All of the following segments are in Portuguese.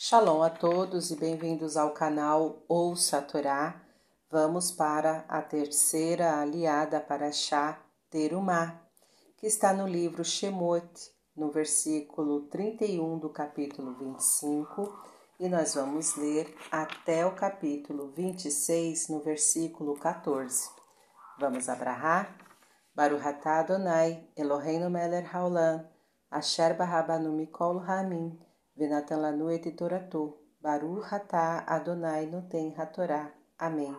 Shalom a todos e bem-vindos ao canal Ouça a Torá. Vamos para a terceira aliada para Shá Terumá, que está no livro Shemot, no versículo 31 do capítulo 25, e nós vamos ler até o capítulo 26, no versículo 14. Vamos abrahar? Baruch atah Adonai, Eloheinu melech haolam, asher barabanu mikol hamim, venatan lanu et toratu, Baruch atah Adonai noten hatorá. Amém.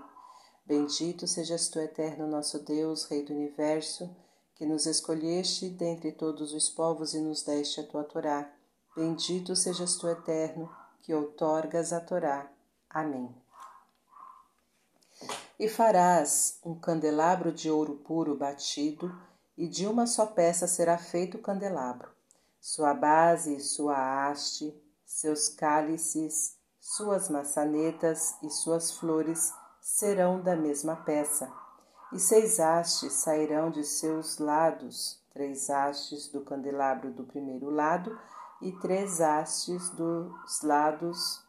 Bendito sejas tu, eterno nosso Deus, Rei do Universo, que nos escolheste dentre todos os povos e nos deste a tua Torá. Bendito sejas tu, eterno, que outorgas a Torá. Amém. E farás um candelabro de ouro puro batido, e de uma só peça será feito o candelabro. Sua base e sua haste, seus cálices, suas maçanetas e suas flores serão da mesma peça. E seis hastes sairão de seus lados, três hastes do candelabro do primeiro lado e três hastes dos lados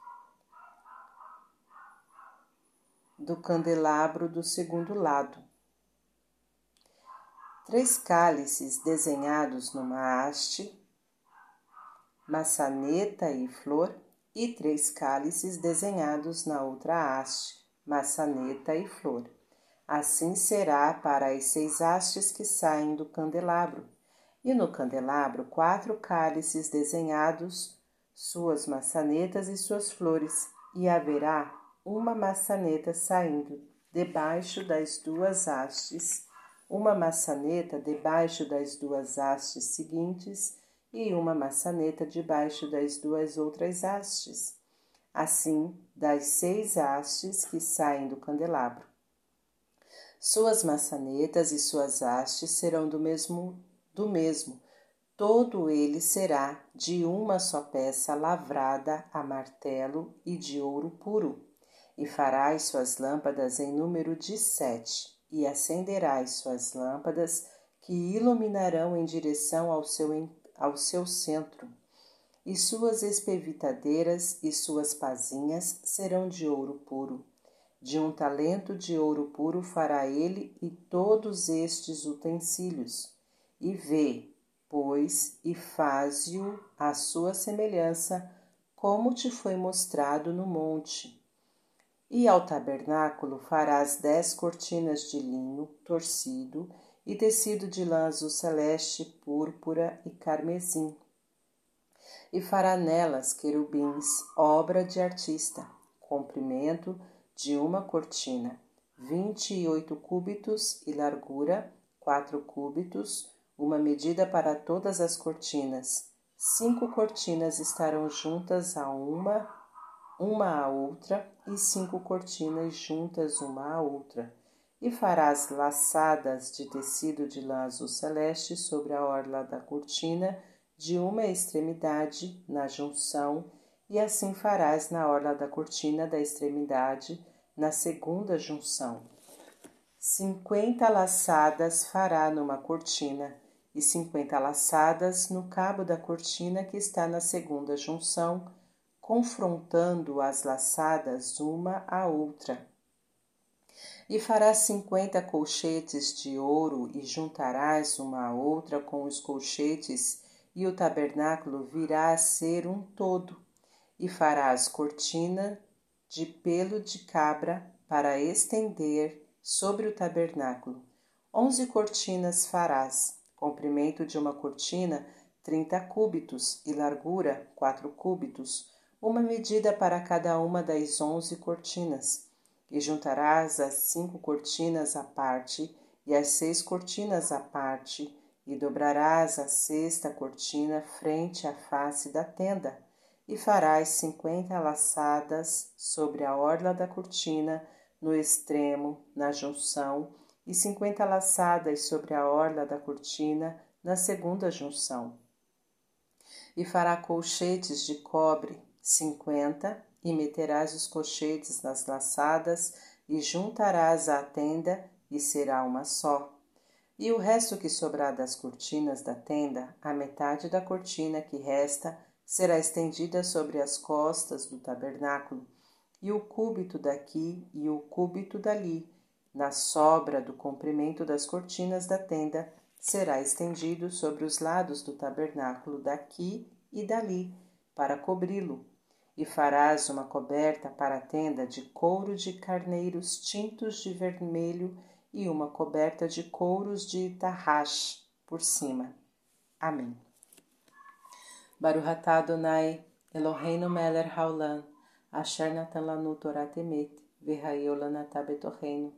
do candelabro do segundo lado. Três cálices desenhados numa haste, maçaneta e flor, e três cálices desenhados na outra haste, maçaneta e flor. Assim será para as seis hastes que saem do candelabro, e no candelabro quatro cálices desenhados, suas maçanetas e suas flores, e haverá uma maçaneta saindo debaixo das duas hastes, uma maçaneta debaixo das duas hastes seguintes e uma maçaneta debaixo das duas outras hastes. Assim, das seis hastes que saem do candelabro. Suas maçanetas e suas hastes serão do mesmo, do mesmo. Todo ele será de uma só peça lavrada a martelo e de ouro puro e farás suas lâmpadas em número de sete, e acenderás suas lâmpadas, que iluminarão em direção ao seu, ao seu centro. E suas espevitadeiras e suas pazinhas serão de ouro puro. De um talento de ouro puro fará ele e todos estes utensílios. E vê, pois, e faze-o à sua semelhança, como te foi mostrado no monte e ao tabernáculo farás dez cortinas de linho torcido e tecido de lã azul celeste, púrpura e carmesim. E fará nelas querubins, obra de artista, comprimento de uma cortina, vinte e oito cúbitos e largura, quatro cúbitos, uma medida para todas as cortinas. Cinco cortinas estarão juntas a uma uma à outra, e cinco cortinas juntas uma à outra, e farás laçadas de tecido de lã azul celeste sobre a orla da cortina, de uma extremidade na junção, e assim farás na orla da cortina da extremidade, na segunda junção. Cinquenta laçadas fará numa cortina, e cinquenta laçadas no cabo da cortina que está na segunda junção, confrontando as laçadas uma à outra. E farás cinquenta colchetes de ouro e juntarás uma à outra com os colchetes, e o tabernáculo virá a ser um todo. E farás cortina de pelo de cabra para estender sobre o tabernáculo. Onze cortinas farás, comprimento de uma cortina trinta cúbitos e largura quatro cúbitos, uma medida para cada uma das onze cortinas, e juntarás as cinco cortinas à parte e as seis cortinas à parte, e dobrarás a sexta cortina frente à face da tenda, e farás cinquenta laçadas sobre a orla da cortina, no extremo, na junção, e cinquenta laçadas sobre a orla da cortina, na segunda junção. E fará colchetes de cobre cinquenta, e meterás os cochetes nas laçadas, e juntarás à tenda, e será uma só. E o resto que sobrar das cortinas da tenda, a metade da cortina que resta, será estendida sobre as costas do tabernáculo, e o cúbito daqui e o cúbito dali, na sobra do comprimento das cortinas da tenda, será estendido sobre os lados do tabernáculo daqui e dali, para cobri-lo. E farás uma coberta para a tenda de couro de carneiros tintos de vermelho e uma coberta de couros de tarrax por cima. Amém. Baruch atah Adonai, Eloheinu melech haolam, asher natan lanu Torah temet, v'hayeu lanatah betorreinu.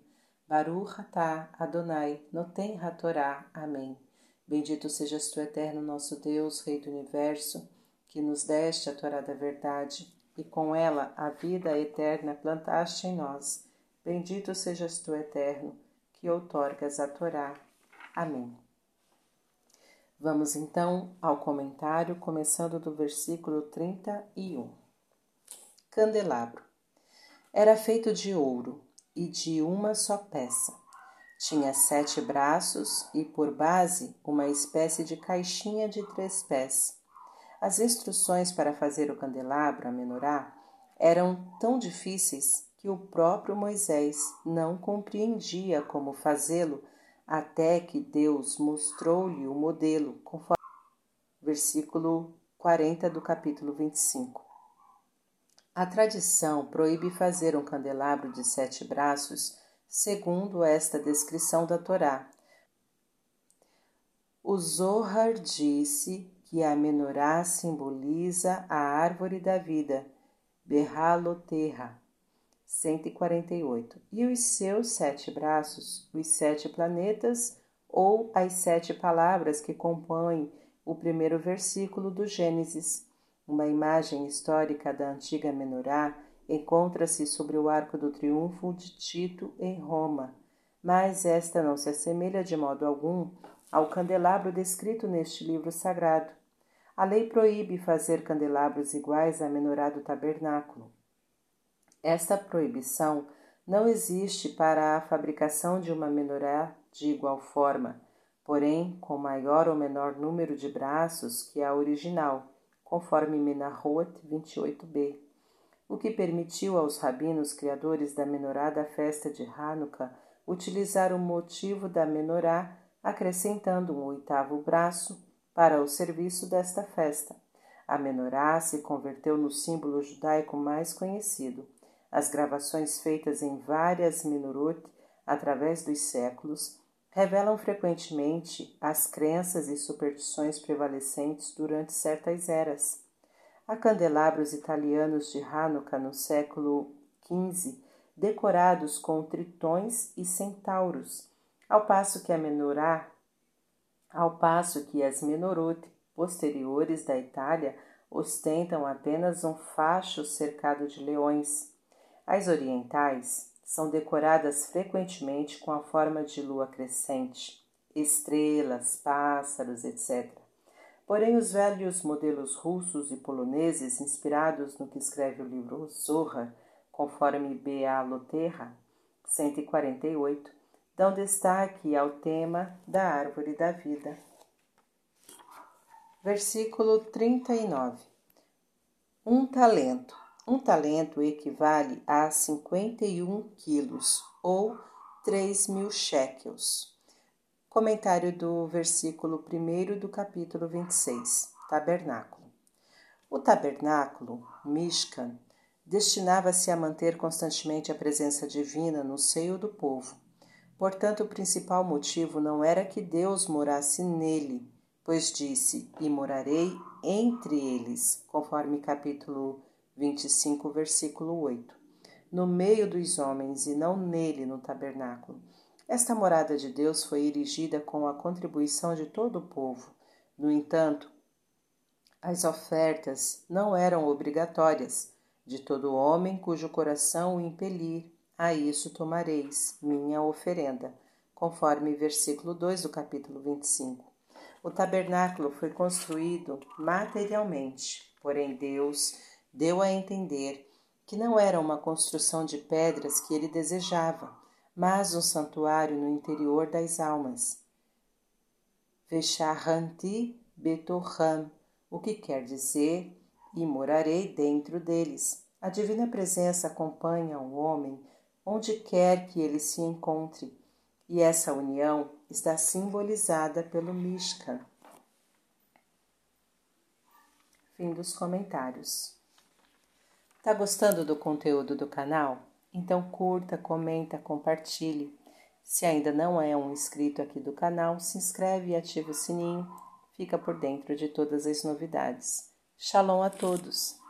Baruch atah Adonai, noten hatorá. Amém. Bendito sejas tu, eterno nosso Deus, Rei do Universo, que nos deste a Torá da verdade, e com ela a vida eterna plantaste em nós. Bendito sejas tu, eterno, que outorgas a Torá. Amém. Vamos então ao comentário, começando do versículo 31. Candelabro. Era feito de ouro e de uma só peça. Tinha sete braços e por base uma espécie de caixinha de três pés. As instruções para fazer o candelabro, a menorá, eram tão difíceis que o próprio Moisés não compreendia como fazê-lo até que Deus mostrou-lhe o modelo, conforme versículo 40 do capítulo 25. A tradição proíbe fazer um candelabro de sete braços, segundo esta descrição da Torá. O Zohar disse que a menorá simboliza a árvore da vida, Berraloterra, 148, e os seus sete braços, os sete planetas, ou as sete palavras que compõem o primeiro versículo do Gênesis. Uma imagem histórica da antiga menorá encontra-se sobre o arco do triunfo de Tito em Roma, mas esta não se assemelha de modo algum ao candelabro descrito neste livro sagrado. A lei proíbe fazer candelabros iguais à menorá do tabernáculo. Esta proibição não existe para a fabricação de uma menorá de igual forma, porém com maior ou menor número de braços que a original, conforme Menahot 28b, o que permitiu aos rabinos criadores da menorá da festa de Hanukkah utilizar o motivo da menorá, acrescentando um oitavo braço para o serviço desta festa. A menorá se converteu no símbolo judaico mais conhecido as gravações feitas em várias Minorot através dos séculos revelam frequentemente as crenças e superstições prevalecentes durante certas eras. Há candelabros italianos de Hanukkah no século XV decorados com tritões e centauros, ao passo que a menorá, ao passo que as menorot posteriores da Itália ostentam apenas um facho cercado de leões. As orientais são decoradas frequentemente com a forma de lua crescente, estrelas, pássaros, etc. Porém, os velhos modelos russos e poloneses, inspirados no que escreve o livro Zorra, conforme B.A. Loterra, 148, dão destaque ao tema da árvore da vida. Versículo 39 Um talento. Um talento equivale a 51 quilos ou 3 mil shekels. Comentário do versículo 1 do capítulo 26, Tabernáculo. O tabernáculo, Mishkan, destinava-se a manter constantemente a presença divina no seio do povo. Portanto, o principal motivo não era que Deus morasse nele, pois disse: E morarei entre eles, conforme capítulo 25, versículo 8. No meio dos homens e não nele no tabernáculo. Esta morada de Deus foi erigida com a contribuição de todo o povo. No entanto, as ofertas não eram obrigatórias. De todo homem cujo coração o impelir, a isso tomareis minha oferenda, conforme versículo 2 do capítulo 25. O tabernáculo foi construído materialmente, porém Deus deu a entender que não era uma construção de pedras que ele desejava, mas um santuário no interior das almas. Vesharanti Betorham, o que quer dizer e morarei dentro deles. A divina presença acompanha o homem onde quer que ele se encontre, e essa união está simbolizada pelo Mishkan. Fim dos comentários. Tá gostando do conteúdo do canal? Então curta, comenta, compartilhe. Se ainda não é um inscrito aqui do canal, se inscreve e ativa o sininho. Fica por dentro de todas as novidades. Shalom a todos!